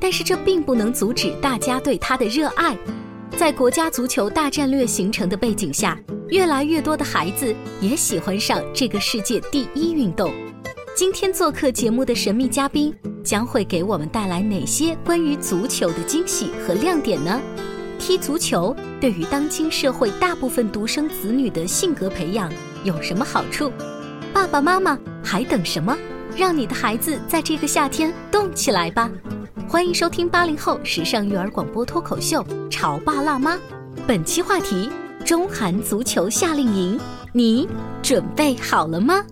但是这并不能阻止大家对它的热爱。在国家足球大战略形成的背景下，越来越多的孩子也喜欢上这个世界第一运动。今天做客节目的神秘嘉宾将会给我们带来哪些关于足球的惊喜和亮点呢？踢足球对于当今社会大部分独生子女的性格培养有什么好处？爸爸妈妈还等什么？让你的孩子在这个夏天动起来吧！欢迎收听八零后时尚育儿广播脱口秀《潮爸辣妈》，本期话题：中韩足球夏令营，你准备好了吗？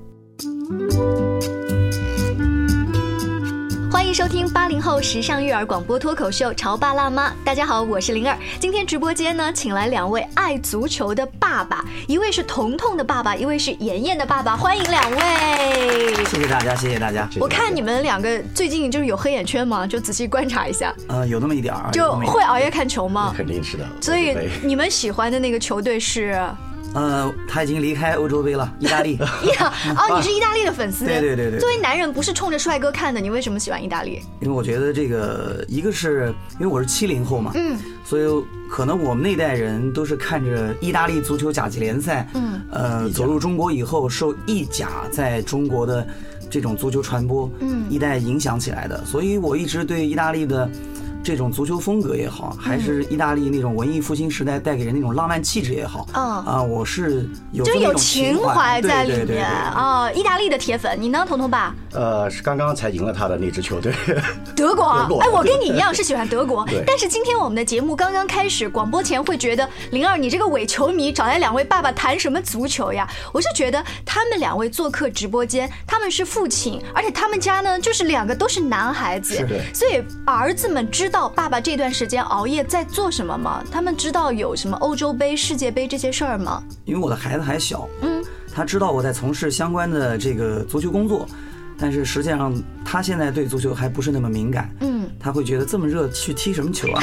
欢迎收听八零后时尚育儿广播脱口秀《潮爸辣妈》。大家好，我是灵儿。今天直播间呢，请来两位爱足球的爸爸，一位是彤彤的爸爸，一位是妍妍的爸爸。欢迎两位！谢谢大家，谢谢大家。我看你们两个最近就是有黑眼圈吗？就仔细观察一下。呃，有那么一点儿。就会熬夜看球吗？肯定是的。所以 你们喜欢的那个球队是？呃，他已经离开欧洲杯了，意大利。呀，哦，你是意大利的粉丝？对对对对。作为男人，不是冲着帅哥看的，你为什么喜欢意大利？因为我觉得这个，一个是因为我是七零后嘛，嗯，所以可能我们那代人都是看着意大利足球甲级联赛，嗯，呃，走入中国以后，受意甲在中国的这种足球传播，嗯，一代影响起来的，所以我一直对意大利的。这种足球风格也好，还是意大利那种文艺复兴时代带给人那种浪漫气质也好，啊，我是有就有情怀在里面啊。意大利的铁粉，你呢，彤彤爸？呃，是刚刚才赢了他的那支球队，德国。哎，我跟你一样是喜欢德国，但是今天我们的节目刚刚开始，广播前会觉得灵儿，你这个伪球迷找来两位爸爸谈什么足球呀？我是觉得他们两位做客直播间，他们是父亲，而且他们家呢就是两个都是男孩子，所以儿子们知道爸爸这段时间熬夜在做什么吗？他们知道有什么欧洲杯、世界杯这些事儿吗？因为我的孩子还小，嗯，他知道我在从事相关的这个足球工作。但是实际上，他现在对足球还不是那么敏感。嗯，他会觉得这么热去踢什么球啊？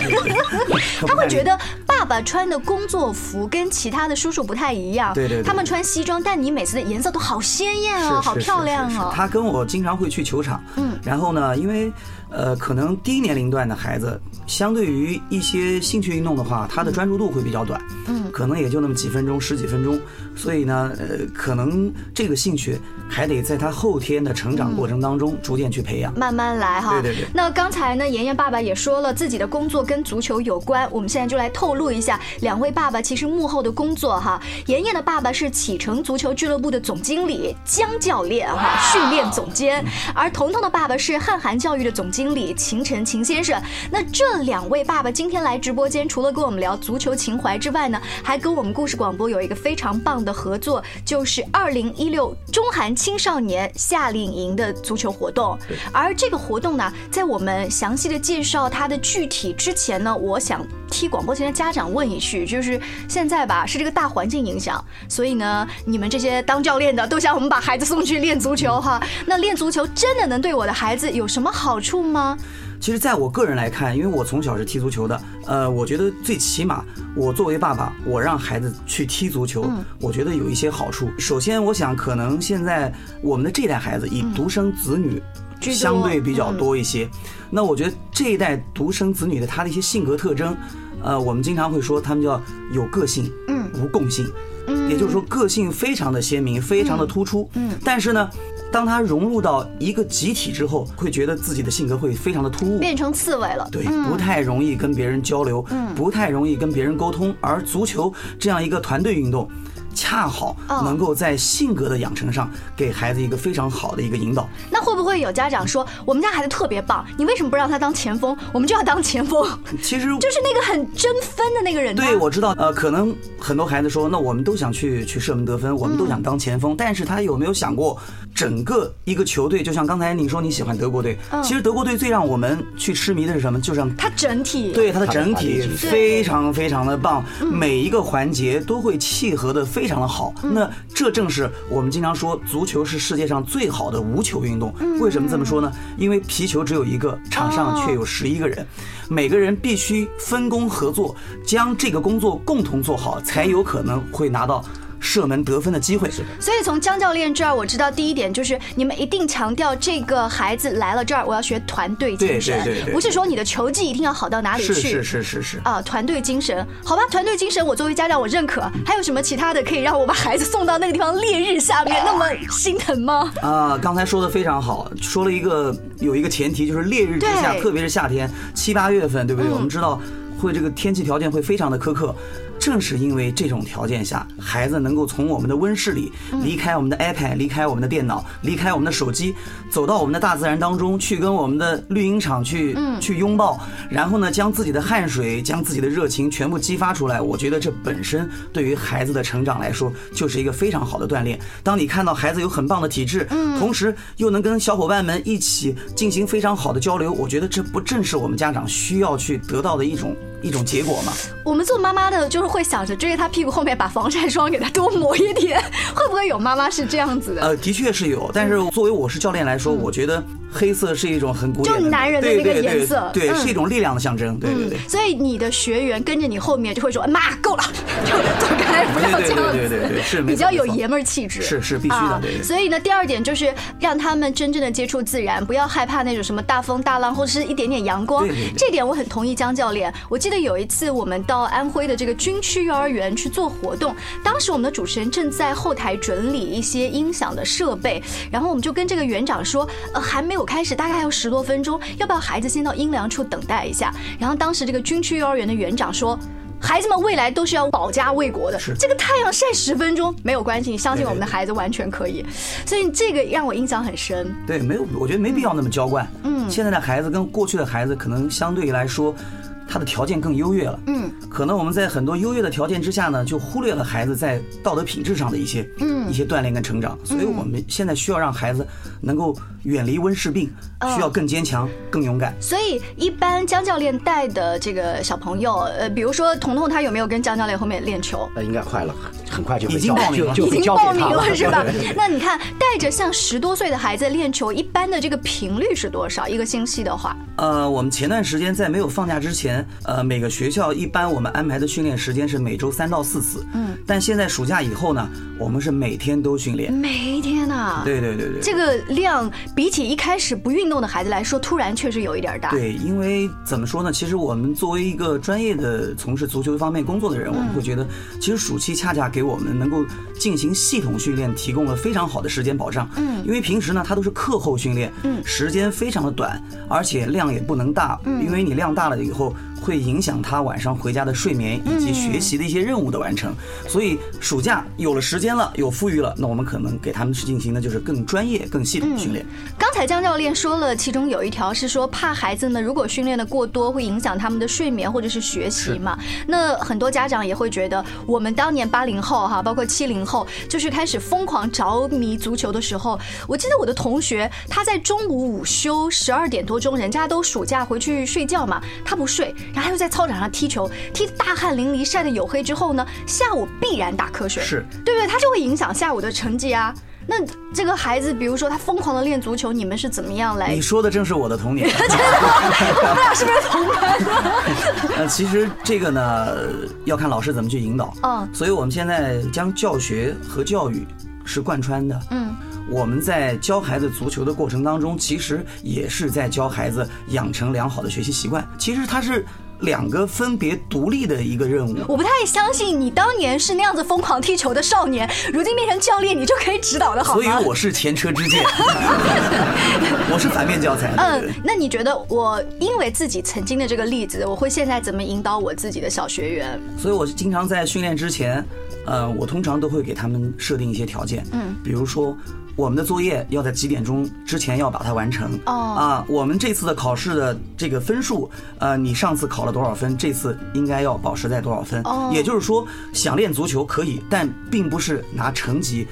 他会觉得爸爸穿的工作服跟其他的叔叔不太一样。对对。他们穿西装，但你每次的颜色都好鲜艳哦，好漂亮啊。他跟我经常会去球场。嗯。然后呢，因为呃，可能低年龄段的孩子，相对于一些兴趣运动的话，他的专注度会比较短。嗯。可能也就那么几分钟、十几分钟，所以呢，呃，可能这个兴趣还得在他后天的成长。过程当中逐渐去培养，慢慢来哈。对对对。那刚才呢，妍妍爸爸也说了自己的工作跟足球有关，我们现在就来透露一下两位爸爸其实幕后的工作哈。妍妍的爸爸是启程足球俱乐部的总经理江教练哈，训练总监；而彤彤的爸爸是汉韩教育的总经经理秦晨秦先生。那这两位爸爸今天来直播间，除了跟我们聊足球情怀之外呢，还跟我们故事广播有一个非常棒的合作，就是二零一六中韩青少年夏令营。的足球活动，而这个活动呢，在我们详细的介绍它的具体之前呢，我想替广播前的家长问一句，就是现在吧，是这个大环境影响，所以呢，你们这些当教练的都想我们把孩子送去练足球哈，那练足球真的能对我的孩子有什么好处吗？其实，在我个人来看，因为我从小是踢足球的，呃，我觉得最起码，我作为爸爸，我让孩子去踢足球，我觉得有一些好处。首先，我想可能现在我们的这代孩子以独生子女相对比较多一些，那我觉得这一代独生子女的他的一些性格特征，呃，我们经常会说他们叫有个性，嗯，无共性，嗯，也就是说个性非常的鲜明，非常的突出，嗯，但是呢。当他融入到一个集体之后，会觉得自己的性格会非常的突兀，变成刺猬了。对，不太容易跟别人交流，不太容易跟别人沟通。而足球这样一个团队运动。恰好能够在性格的养成上给孩子一个非常好的一个引导。那会不会有家长说，我们家孩子特别棒，你为什么不让他当前锋？我们就要当前锋。其实 就是那个很争分的那个人。对，我知道。呃，可能很多孩子说，那我们都想去去射门得分，我们都想当前锋。但是他有没有想过，整个一个球队，就像刚才你说你喜欢德国队，其实德国队最让我们去痴迷的是什么？就是它整体，对它的整体非常非常的棒，每一个环节都会契合的非。非常的好，那这正是我们经常说足球是世界上最好的无球运动。为什么这么说呢？因为皮球只有一个，场上却有十一个人，每个人必须分工合作，将这个工作共同做好，才有可能会拿到。射门得分的机会，所以从江教练这儿我知道第一点就是你们一定强调这个孩子来了这儿，我要学团队精神，不是说你的球技一定要好到哪里去，是是是是啊，团队精神，好吧，团队精神我作为家长我认可。还有什么其他的可以让我把孩子送到那个地方烈日下面那么心疼吗？啊，刚才说的非常好，说了一个有一个前提就是烈日之下，特别是夏天七八月份，对不对？我们知道会这个天气条件会非常的苛刻。正是因为这种条件下，孩子能够从我们的温室里离开我们的 iPad，离开我们的电脑，离开我们的手机，走到我们的大自然当中去，跟我们的绿茵场去去拥抱，然后呢，将自己的汗水、将自己的热情全部激发出来。我觉得这本身对于孩子的成长来说，就是一个非常好的锻炼。当你看到孩子有很棒的体质，同时又能跟小伙伴们一起进行非常好的交流，我觉得这不正是我们家长需要去得到的一种一种结果吗？我们做妈妈的，就是。会想着追着他屁股后面把防晒霜给他多抹一点，会不会有妈妈是这样子的？呃，的确是有，但是作为我是教练来说，我觉得。黑色是一种很古典，就男人的那个颜色，对，是一种力量的象征，对对对。所以你的学员跟着你后面就会说：“妈，够了，就走开，不要这样子。”对对对，是比较有爷们儿气质，是是必须的。对。所以呢，第二点就是让他们真正的接触自然，不要害怕那种什么大风大浪或者是一点点阳光。这点我很同意江教练。我记得有一次我们到安徽的这个军区幼儿园去做活动，当时我们的主持人正在后台整理一些音响的设备，然后我们就跟这个园长说：“呃，还没有。”开始大概还有十多分钟，要不要孩子先到阴凉处等待一下？然后当时这个军区幼儿园的园长说，孩子们未来都是要保家卫国的，这个太阳晒十分钟没有关系，你相信我们的孩子完全可以。所以这个让我印象很深。对，没有，我觉得没必要那么娇惯。嗯，现在的孩子跟过去的孩子可能相对来说。他的条件更优越了，嗯，可能我们在很多优越的条件之下呢，就忽略了孩子在道德品质上的一些，嗯，一些锻炼跟成长。所以我们现在需要让孩子能够远离温室病，需要更坚强、更勇敢。所以一般江教练带的这个小朋友，呃，比如说彤彤，他有没有跟江教练后面练球？那应该快了，很快就已经报名了，已经报名了是吧？那你看带着像十多岁的孩子练球，一般的这个频率是多少？一个星期的话？呃，我们前段时间在没有放假之前。呃，每个学校一般我们安排的训练时间是每周三到四次。嗯，但现在暑假以后呢，我们是每天都训练。每天呐？对对对对。这个量比起一开始不运动的孩子来说，突然确实有一点大。对，因为怎么说呢？其实我们作为一个专业的从事足球方面工作的人，我们会觉得，其实暑期恰恰给我们能够进行系统训练提供了非常好的时间保障。嗯，因为平时呢，它都是课后训练，嗯，时间非常的短，而且量也不能大，嗯，因为你量大了以后。会影响他晚上回家的睡眠以及学习的一些任务的完成，所以暑假有了时间了，有富裕了，那我们可能给他们去进行的就是更专业、更系统的训练。刚才江教练说了，其中有一条是说怕孩子呢如果训练的过多，会影响他们的睡眠或者是学习嘛？那很多家长也会觉得，我们当年八零后哈，包括七零后，就是开始疯狂着迷足球的时候，我记得我的同学他在中午午休十二点多钟，人家都暑假回去睡觉嘛，他不睡。然后又在操场上踢球，踢大汗淋漓，晒得黝黑之后呢，下午必然打瞌睡，是对不对？他就会影响下午的成绩啊。那这个孩子，比如说他疯狂的练足球，你们是怎么样来？你说的正是我的童年。我们俩是不是同班的？呃，其实这个呢，要看老师怎么去引导。嗯，所以我们现在将教学和教育是贯穿的。嗯。我们在教孩子足球的过程当中，其实也是在教孩子养成良好的学习习惯。其实他是两个分别独立的一个任务。我不太相信你当年是那样子疯狂踢球的少年，如今变成教练，你就可以指导的好吗？所以我是前车之鉴，我是反面教材。嗯，那你觉得我因为自己曾经的这个例子，我会现在怎么引导我自己的小学员？所以我经常在训练之前，呃，我通常都会给他们设定一些条件，嗯，比如说。我们的作业要在几点钟之前要把它完成哦啊！我们这次的考试的这个分数，呃，你上次考了多少分？这次应该要保持在多少分？哦，也就是说，想练足球可以，但并不是拿成绩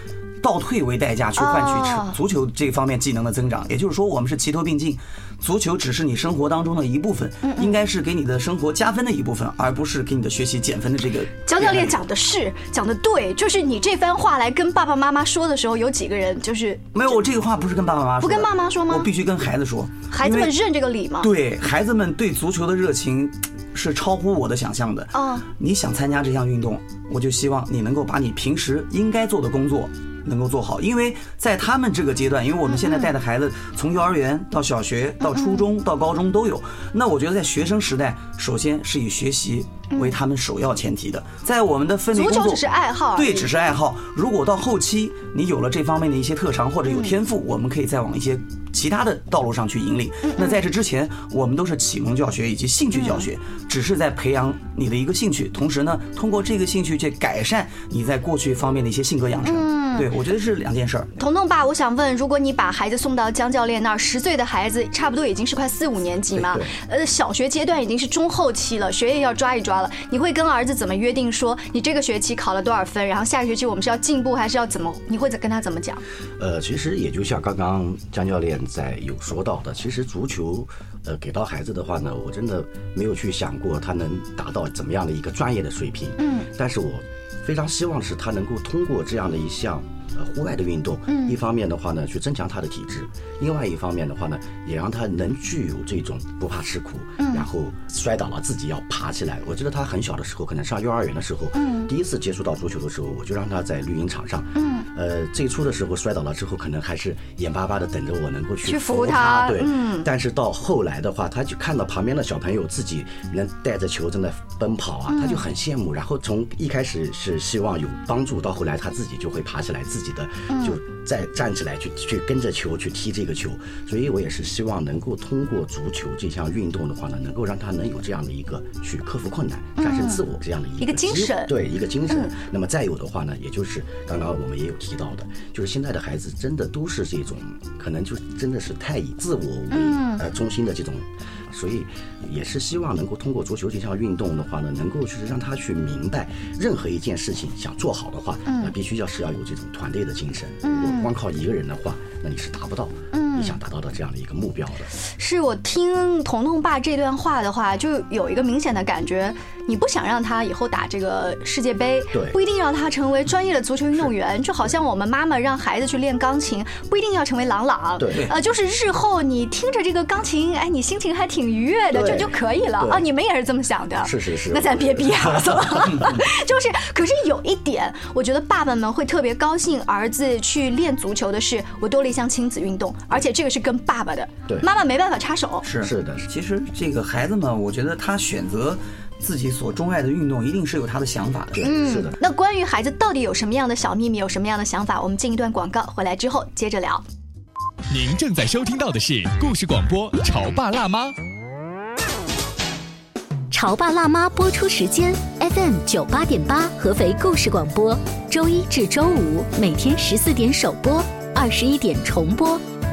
倒退为代价去换取足球这方面技能的增长。也就是说，我们是齐头并进。足球只是你生活当中的一部分，应该是给你的生活加分的一部分，而不是给你的学习减分的这个。江教练讲的是讲的对，就是你这番话来跟爸爸妈妈说的时候，有几个人就是没有。我这个话不是跟爸爸妈妈，不跟爸妈说吗？我必须跟孩子说，孩子们认这个理吗？对孩子们对足球的热情是超乎我的想象的啊！你想参加这项运动，我就希望你能够把你平时应该做的工作。能够做好，因为在他们这个阶段，因为我们现在带的孩子从幼儿园到小学到初中到高中都有。那我觉得在学生时代，首先是以学习为他们首要前提的。在我们的分离工作，足球只是爱好，对，只是爱好。如果到后期你有了这方面的一些特长或者有天赋，我们可以再往一些其他的道路上去引领。那在这之前，我们都是启蒙教学以及兴趣教学，只是在培养你的一个兴趣，同时呢，通过这个兴趣去改善你在过去方面的一些性格养成。对，我觉得是两件事儿。彤彤爸，我想问，如果你把孩子送到江教练那儿，十岁的孩子差不多已经是快四五年级嘛，呃，小学阶段已经是中后期了，学业要抓一抓了。你会跟儿子怎么约定？说你这个学期考了多少分，然后下个学期我们是要进步还是要怎么？你会跟他怎么讲？呃，其实也就像刚刚江教练在有说到的，其实足球，呃，给到孩子的话呢，我真的没有去想过他能达到怎么样的一个专业的水平。嗯，但是我。非常希望是他能够通过这样的一项呃户外的运动，嗯，一方面的话呢去增强他的体质，另外一方面的话呢也让他能具有这种不怕吃苦，嗯，然后摔倒了自己要爬起来。我记得他很小的时候，可能上幼儿园的时候，嗯，第一次接触到足球的时候，我就让他在绿茵场上，嗯。呃，最初的时候摔倒了之后，可能还是眼巴巴的等着我能够去扶他，对。但是到后来的话，他就看到旁边的小朋友自己能带着球正在奔跑啊，他就很羡慕。然后从一开始是希望有帮助，到后来他自己就会爬起来，自己的就再站起来去去跟着球去踢这个球。所以我也是希望能够通过足球这项运动的话呢，能够让他能有这样的一个去克服困难、战胜自我这样的一个精神，对一个精神。那么再有的话呢，也就是刚刚我们也有。提到的，就是现在的孩子真的都是这种，可能就真的是太以自我为呃中心的这种，所以也是希望能够通过足球这项运动的话呢，能够就是让他去明白，任何一件事情想做好的话，那必须要是要有这种团队的精神，如果光靠一个人的话，那你是达不到。你想达到的这样的一个目标的，是我听彤彤爸这段话的话，就有一个明显的感觉，你不想让他以后打这个世界杯，对，不一定让他成为专业的足球运动员，就好像我们妈妈让孩子去练钢琴，不一定要成为郎朗，对，呃，就是日后你听着这个钢琴，哎，你心情还挺愉悦的，这就可以了。啊。你们也是这么想的，是是是，那咱别逼孩子了，就是，可是有一点，我觉得爸爸们会特别高兴，儿子去练足球的是，我多了一项亲子运动，而且这个是跟爸爸的，对，妈妈没办法插手。是。是的，其实这个孩子们，我觉得他选择自己所钟爱的运动，一定是有他的想法的。嗯，是的。那关于孩子到底有什么样的小秘密，有什么样的想法，我们进一段广告，回来之后接着聊。您正在收听到的是故事广播《潮爸辣妈》。潮爸辣妈播出时间：FM 九八点八，合肥故事广播，周一至周五每天十四点首播，二十一点重播。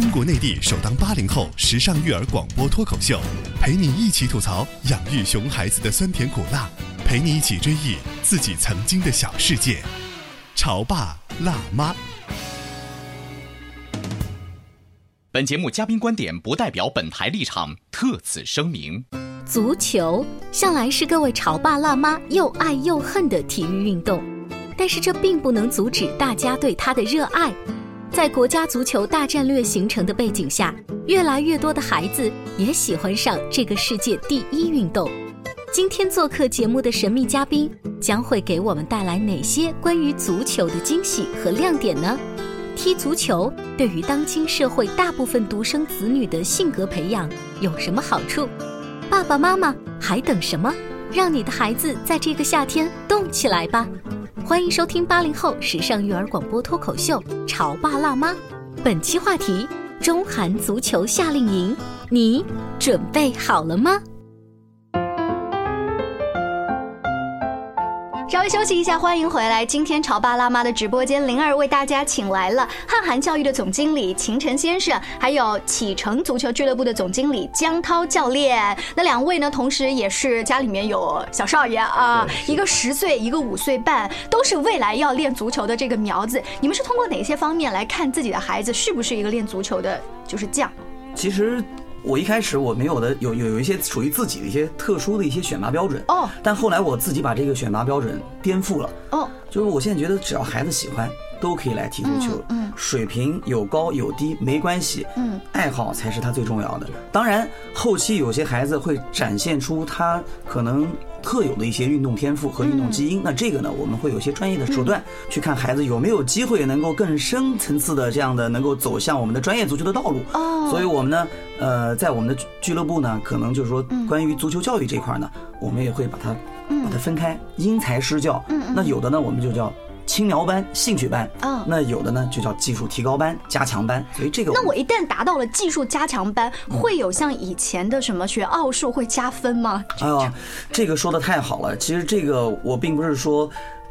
中国内地首档八零后时尚育儿广播脱口秀，陪你一起吐槽养育熊孩子的酸甜苦辣，陪你一起追忆自己曾经的小世界。潮爸辣妈。本节目嘉宾观点不代表本台立场，特此声明。足球向来是各位潮爸辣妈又爱又恨的体育运动。但是这并不能阻止大家对它的热爱。在国家足球大战略形成的背景下，越来越多的孩子也喜欢上这个世界第一运动。今天做客节目的神秘嘉宾将会给我们带来哪些关于足球的惊喜和亮点呢？踢足球对于当今社会大部分独生子女的性格培养有什么好处？爸爸妈妈还等什么？让你的孩子在这个夏天动起来吧！欢迎收听八零后时尚育儿广播脱口秀《潮爸辣妈》，本期话题：中韩足球夏令营，你准备好了吗？稍微休息一下，欢迎回来。今天潮爸辣妈的直播间，灵儿为大家请来了汉韩教育的总经理秦晨先生，还有启程足球俱乐部的总经理江涛教练。那两位呢，同时也是家里面有小少爷啊，一个十岁，一个五岁半，都是未来要练足球的这个苗子。你们是通过哪些方面来看自己的孩子是不是一个练足球的，就是将？其实。我一开始我没有的有有有一些属于自己的一些特殊的一些选拔标准哦，但后来我自己把这个选拔标准颠覆了哦，就是我现在觉得只要孩子喜欢，都可以来踢足球，嗯，水平有高有低没关系，嗯，爱好才是他最重要的。当然，后期有些孩子会展现出他可能。特有的一些运动天赋和运动基因，那这个呢，我们会有些专业的手段去看孩子有没有机会能够更深层次的这样的能够走向我们的专业足球的道路。哦，所以我们呢，呃，在我们的俱乐部呢，可能就是说关于足球教育这块呢，我们也会把它把它分开，因材施教。嗯，那有的呢，我们就叫。青苗班、兴趣班，嗯，那有的呢就叫技术提高班、加强班，所以这个那我一旦达到了技术加强班，会有像以前的什么学奥数会加分吗？哎呦，这个说的太好了。其实这个我并不是说。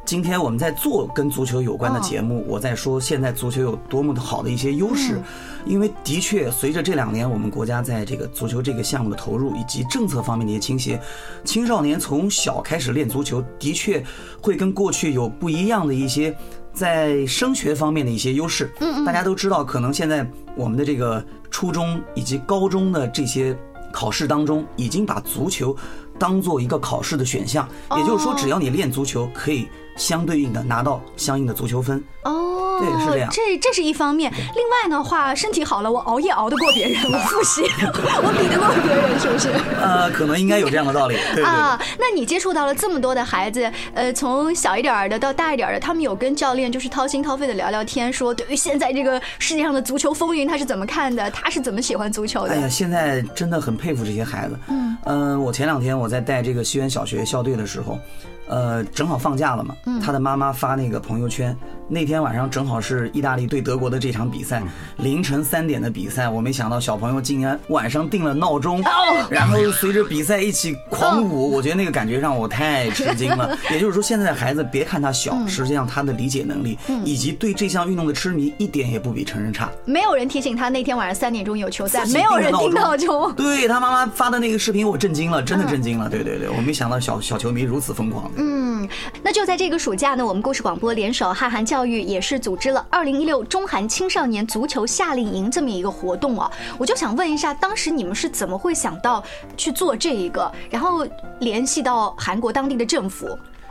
今天我们在做跟足球有关的节目，我在说现在足球有多么的好的一些优势，因为的确随着这两年我们国家在这个足球这个项目的投入以及政策方面的一些倾斜，青少年从小开始练足球，的确会跟过去有不一样的一些在升学方面的一些优势。嗯嗯，大家都知道，可能现在我们的这个初中以及高中的这些考试当中，已经把足球当做一个考试的选项，也就是说，只要你练足球，可以。相对应的拿到相应的足球分哦，对，是这样。这这是一方面。另外的话，身体好了，我熬夜熬得过别人，我复习，我比得过别人，是不是？呃，可能应该有这样的道理。啊，那你接触到了这么多的孩子，呃，从小一点的到大一点的，他们有跟教练就是掏心掏肺的聊聊天，说对于现在这个世界上的足球风云，他是怎么看的？他是怎么喜欢足球的？哎呀，现在真的很佩服这些孩子。嗯，呃，我前两天我在带这个西园小学校队的时候。呃，正好放假了嘛，他的妈妈发那个朋友圈。那天晚上正好是意大利对德国的这场比赛，凌晨三点的比赛。我没想到小朋友竟然晚上定了闹钟，然后随着比赛一起狂舞。我觉得那个感觉让我太吃惊了。也就是说，现在的孩子别看他小，实际上他的理解能力以及对这项运动的痴迷一点也不比成人差。没有人提醒他那天晚上三点钟有球赛，没有人定闹钟。对他妈妈发的那个视频，我震惊了，真的震惊了。对对对，我没想到小小球迷如此疯狂。嗯，那就在这个暑假呢，我们故事广播联手汉韩教。育也是组织了二零一六中韩青少年足球夏令营这么一个活动啊，我就想问一下，当时你们是怎么会想到去做这一个，然后联系到韩国当地的政府？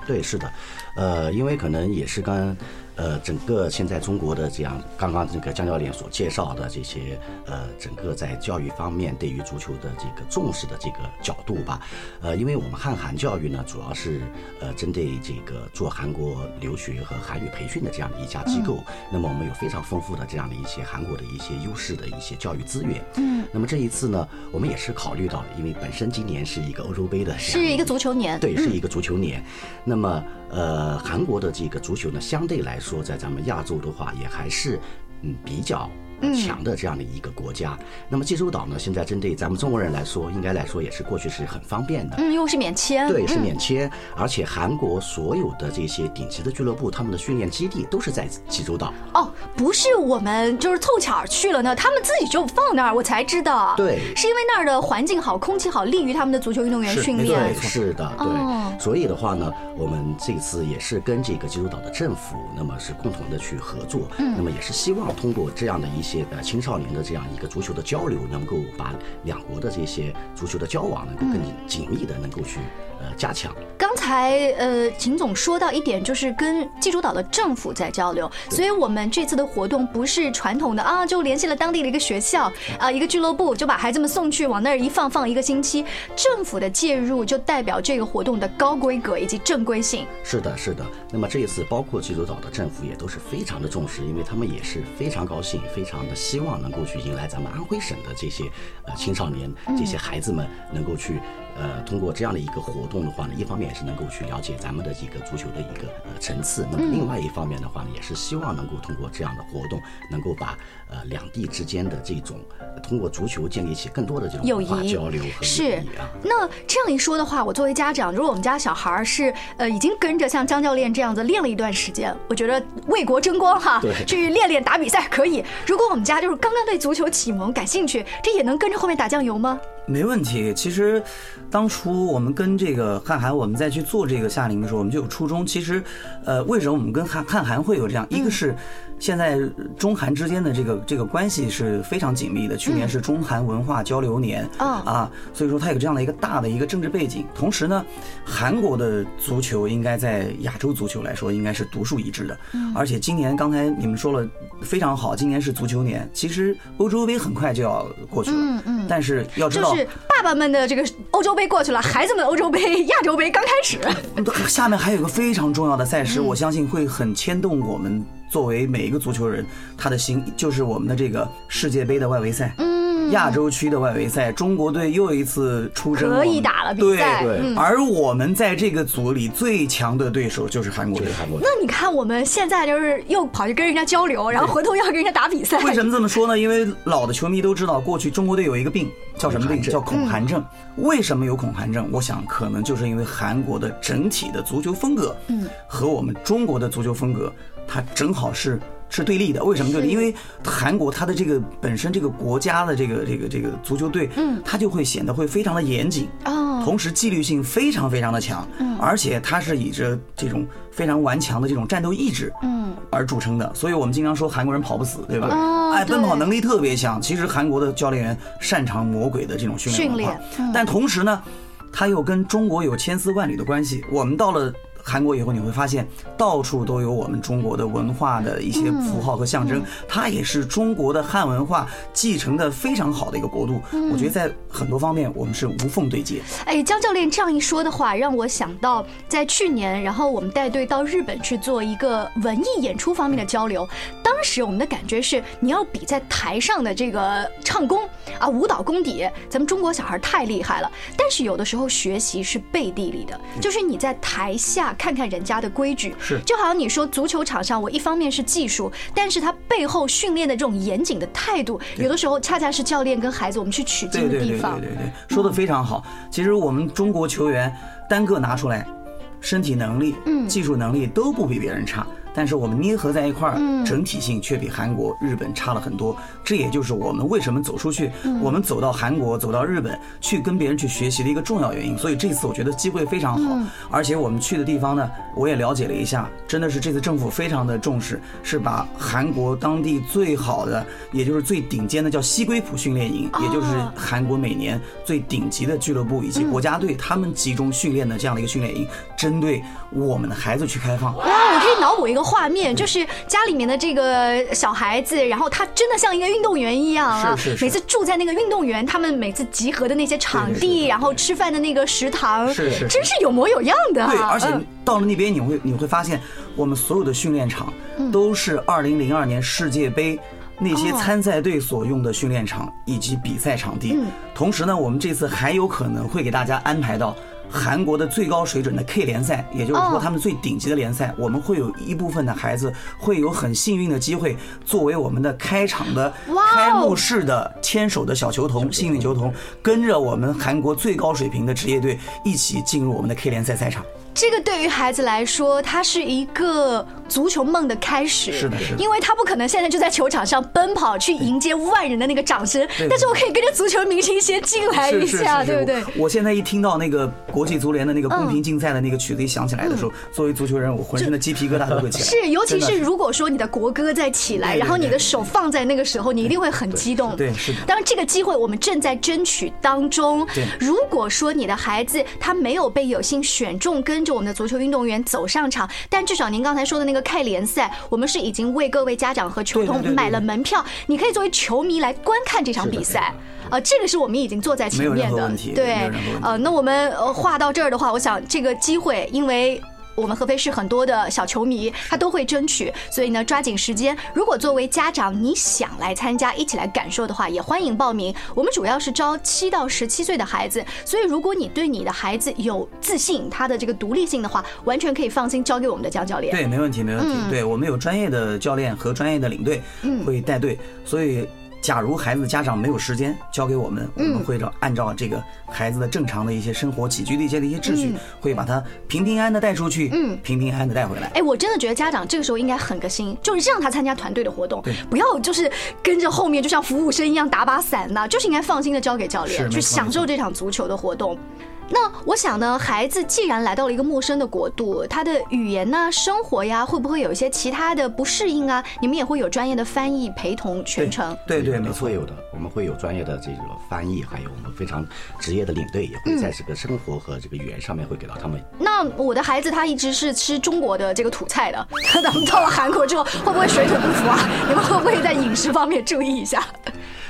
对，是的，呃，因为可能也是跟。呃，整个现在中国的这样，刚刚这个江教练所介绍的这些，呃，整个在教育方面对于足球的这个重视的这个角度吧，呃，因为我们汉韩教育呢，主要是呃针对这个做韩国留学和韩语培训的这样的一家机构，那么我们有非常丰富的这样的一些韩国的一些优势的一些教育资源，嗯，那么这一次呢，我们也是考虑到，因为本身今年是一个欧洲杯的，是一个足球年，对，是一个足球年，那么呃，韩国的这个足球呢，相对来说。在咱们亚洲的话，也还是嗯比较。强的这样的一个国家，那么济州岛呢？现在针对咱们中国人来说，应该来说也是过去是很方便的。嗯，因为是免签。对，是免签。而且韩国所有的这些顶级的俱乐部，他们的训练基地都是在济州岛。哦，不是我们就是凑巧去了呢，他们自己就放那儿，我才知道。对，是因为那儿的环境好，空气好，利于他们的足球运动员训练。对，是的，对。所以的话呢，我们这次也是跟这个济州岛的政府，那么是共同的去合作。嗯。那么也是希望通过这样的一些呃青少年的这样一个足球的交流，能够把两国的这些足球的交往能够更紧密的能够去呃呃加强。刚才呃，秦总说到一点，就是跟济州岛的政府在交流，所以我们这次的活动不是传统的啊，就联系了当地的一个学校啊，一个俱乐部，就把孩子们送去往那儿一放放一个星期。政府的介入就代表这个活动的高规格以及正规性。是的，是的。那么这一次，包括济州岛的政府也都是非常的重视，因为他们也是非常高兴，非常的希望能够去迎来咱们安徽省的这些呃青少年、这些孩子们能够去。呃，通过这样的一个活动的话呢，一方面也是能够去了解咱们的一个足球的一个呃层次，那么另外一方面的话呢，也是希望能够通过这样的活动，能够把呃两地之间的这种通过足球建立起更多的这种友谊交流和是啊。那这样一说的话，我作为家长，如果我们家小孩是呃已经跟着像张教练这样子练了一段时间，我觉得为国争光哈，去练练打比赛可以。如果我们家就是刚刚对足球启蒙感兴趣，这也能跟着后面打酱油吗？没问题。其实，当初我们跟这个汉韩，我们再去做这个夏令的时候，我们就有初衷。其实，呃，为什么我们跟汉汉韩会有这样？一个是。现在中韩之间的这个这个关系是非常紧密的。去年是中韩文化交流年啊，所以说它有这样的一个大的一个政治背景。同时呢，韩国的足球应该在亚洲足球来说应该是独树一帜的。而且今年刚才你们说了非常好，今年是足球年。其实欧洲杯很快就要过去了，嗯嗯，但是要知道，就是爸爸们的这个欧洲杯过去了，孩子们的欧洲杯、亚洲杯刚开始。下面还有个非常重要的赛事，我相信会很牵动我们。作为每一个足球人，他的心就是我们的这个世界杯的外围赛，嗯，亚洲区的外围赛，中国队又一次出征，可以打了比赛。对对。而我们在这个组里最强的对手就是韩国队。韩国队。那你看我们现在就是又跑去跟人家交流，然后回头要跟人家打比赛。为什么这么说呢？因为老的球迷都知道，过去中国队有一个病叫什么病？叫恐韩症。为什么有恐韩症？我想可能就是因为韩国的整体的足球风格，嗯，和我们中国的足球风格。它正好是是对立的，为什么对立？因为韩国它的这个本身这个国家的这个这个这个足球队，嗯，它就会显得会非常的严谨哦，同时纪律性非常非常的强，嗯，而且它是以着这种非常顽强的这种战斗意志，嗯，而著称的。所以我们经常说韩国人跑不死，对吧？哎，奔跑能力特别强。其实韩国的教练员擅长魔鬼的这种训练训练，但同时呢，他又跟中国有千丝万缕的关系。我们到了。韩国以后你会发现，到处都有我们中国的文化的一些符号和象征，它也是中国的汉文化继承的非常好的一个国度。我觉得在很多方面我们是无缝对接。哎，江教练这样一说的话，让我想到在去年，然后我们带队到日本去做一个文艺演出方面的交流。当时我们的感觉是，你要比在台上的这个唱功啊，舞蹈功底，咱们中国小孩太厉害了。但是有的时候学习是背地里的，就是你在台下。看看人家的规矩，是就好像你说足球场上，我一方面是技术，但是他背后训练的这种严谨的态度，有的时候恰恰是教练跟孩子我们去取经的地方。对对对对对，说的非常好。其实我们中国球员单个拿出来，身体能力、嗯，技术能力都不比别人差。但是我们捏合在一块儿，整体性却比韩国、日本差了很多。这也就是我们为什么走出去，我们走到韩国、走到日本去跟别人去学习的一个重要原因。所以这次我觉得机会非常好，而且我们去的地方呢，我也了解了一下，真的是这次政府非常的重视，是把韩国当地最好的，也就是最顶尖的叫西归浦训练营，也就是韩国每年最顶级的俱乐部以及国家队他们集中训练的这样的一个训练营，针对我们的孩子去开放。哇，我可以脑补一个。画面就是家里面的这个小孩子，然后他真的像一个运动员一样啊！每次住在那个运动员他们每次集合的那些场地，然后吃饭的那个食堂，是是，真是有模有样的。对，而且到了那边你会你会发现，我们所有的训练场都是二零零二年世界杯那些参赛队所用的训练场以及比赛场地。同时呢，我们这次还有可能会给大家安排到。韩国的最高水准的 K 联赛，也就是说他们最顶级的联赛，我们会有一部分的孩子会有很幸运的机会，作为我们的开场的开幕式的牵手的小球童、幸运球童，跟着我们韩国最高水平的职业队一起进入我们的 K 联赛赛场。这个对于孩子来说，它是一个足球梦的开始。是的，是的。因为他不可能现在就在球场上奔跑去迎接万人的那个掌声，但是我可以跟着足球明星先进来一下，对不对？我现在一听到那个国际足联的那个公平竞赛的那个曲子一响起来的时候，作为足球人，我浑身的鸡皮疙瘩都会起来。是，尤其是如果说你的国歌在起来，然后你的手放在那个时候，你一定会很激动。对，是的。当然，这个机会我们正在争取当中。对，如果说你的孩子他没有被有幸选中，跟着我们的足球运动员走上场，但至少您刚才说的那个开联赛，我们是已经为各位家长和球童买了门票，你可以作为球迷来观看这场比赛。呃，这个是我们已经坐在前面的，对，呃，那我们呃话到这儿的话，我想这个机会，因为。我们合肥市很多的小球迷，他都会争取，所以呢，抓紧时间。如果作为家长你想来参加，一起来感受的话，也欢迎报名。我们主要是招七到十七岁的孩子，所以如果你对你的孩子有自信，他的这个独立性的话，完全可以放心交给我们的江教练。对，没问题，没问题。对我们有专业的教练和专业的领队会带队，所以。假如孩子家长没有时间交给我们，我们会照按照这个孩子的正常的一些生活起居的一些的一些秩序，会把他平平安安的带出去，嗯，平平安安的带回来。哎，我真的觉得家长这个时候应该狠个心，就是让他参加团队的活动，不要就是跟着后面就像服务生一样打把伞呐，就是应该放心的交给教练，去享受这场足球的活动。那我想呢，孩子既然来到了一个陌生的国度，他的语言呐、生活呀，会不会有一些其他的不适应啊？你们也会有专业的翻译陪同全程？对对，没错，有的，我们会有专业的这个翻译，还有我们非常职业的领队，也会在这个生活和这个语言上面会给到他们。那我的孩子他一直是吃中国的这个土菜的，那咱们到了韩国之后，会不会水土不服啊？你们会不会在饮食方面注意一下？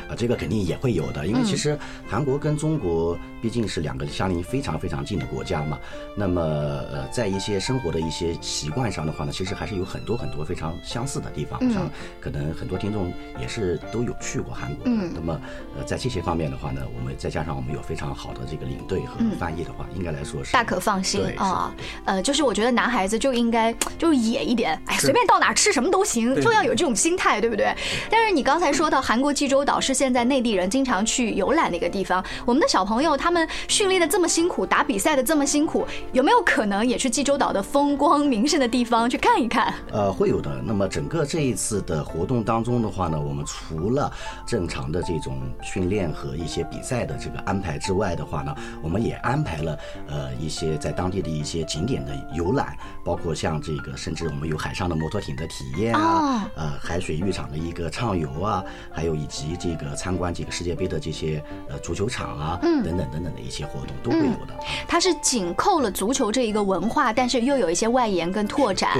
啊，这个肯定也会有的，因为其实韩国跟中国毕竟是两个相邻非常非常近的国家嘛。那么，呃，在一些生活的一些习惯上的话呢，其实还是有很多很多非常相似的地方。像可能很多听众也是都有去过韩国的。那么，呃，在这些方面的话呢，我们再加上我们有非常好的这个领队和翻译的话，应该来说是大可放心啊。呃，就是我觉得男孩子就应该就野一点，哎，随便到哪吃什么都行，就要有这种心态，对不对？但是你刚才说到韩国济州岛是。现在内地人经常去游览的一个地方，我们的小朋友他们训练的这么辛苦，打比赛的这么辛苦，有没有可能也去济州岛的风光名胜的地方去看一看？呃，会有的。那么整个这一次的活动当中的话呢，我们除了正常的这种训练和一些比赛的这个安排之外的话呢，我们也安排了呃一些在当地的一些景点的游览，包括像这个，甚至我们有海上的摩托艇的体验啊，呃，海水浴场的一个畅游啊，还有以及这个。呃，参观几个世界杯的这些呃足球场啊，嗯，等等等等的一些活动都会有的。它是紧扣了足球这一个文化，但是又有一些外延跟拓展，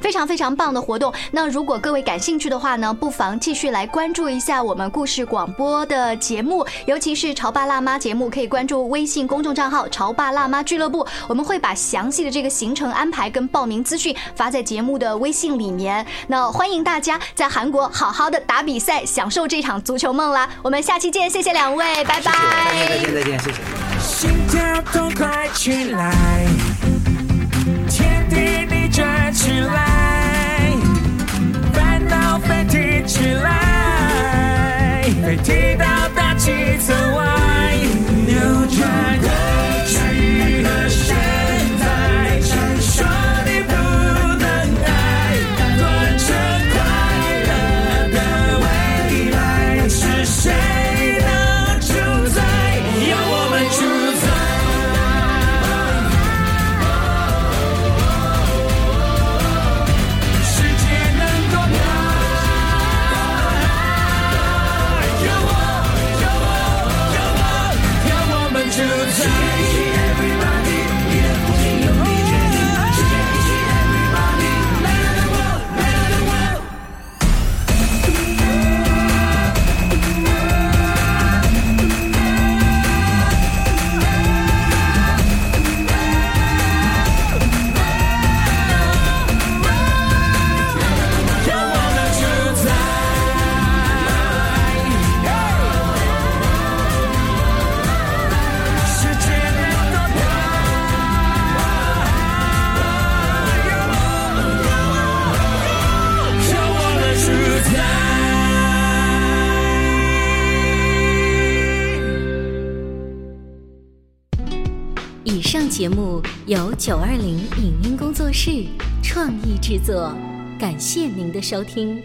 非常非常棒的活动。那如果各位感兴趣的话呢，不妨继续来关注一下我们故事广播的节目，尤其是潮爸辣妈节目，可以关注微信公众账号“潮爸辣妈俱乐部”，我们会把详细的这个行程安排跟报名资讯发在节目的微信里面。那欢迎大家在韩国好好的打比赛，享受这场足球。梦了，我们下期见，谢谢两位，拜拜。再见再见，谢谢。心跳痛快起来，天地逆转起来，烦恼飞踢起来，飞踢到大气层外，to take 是创意制作，感谢您的收听。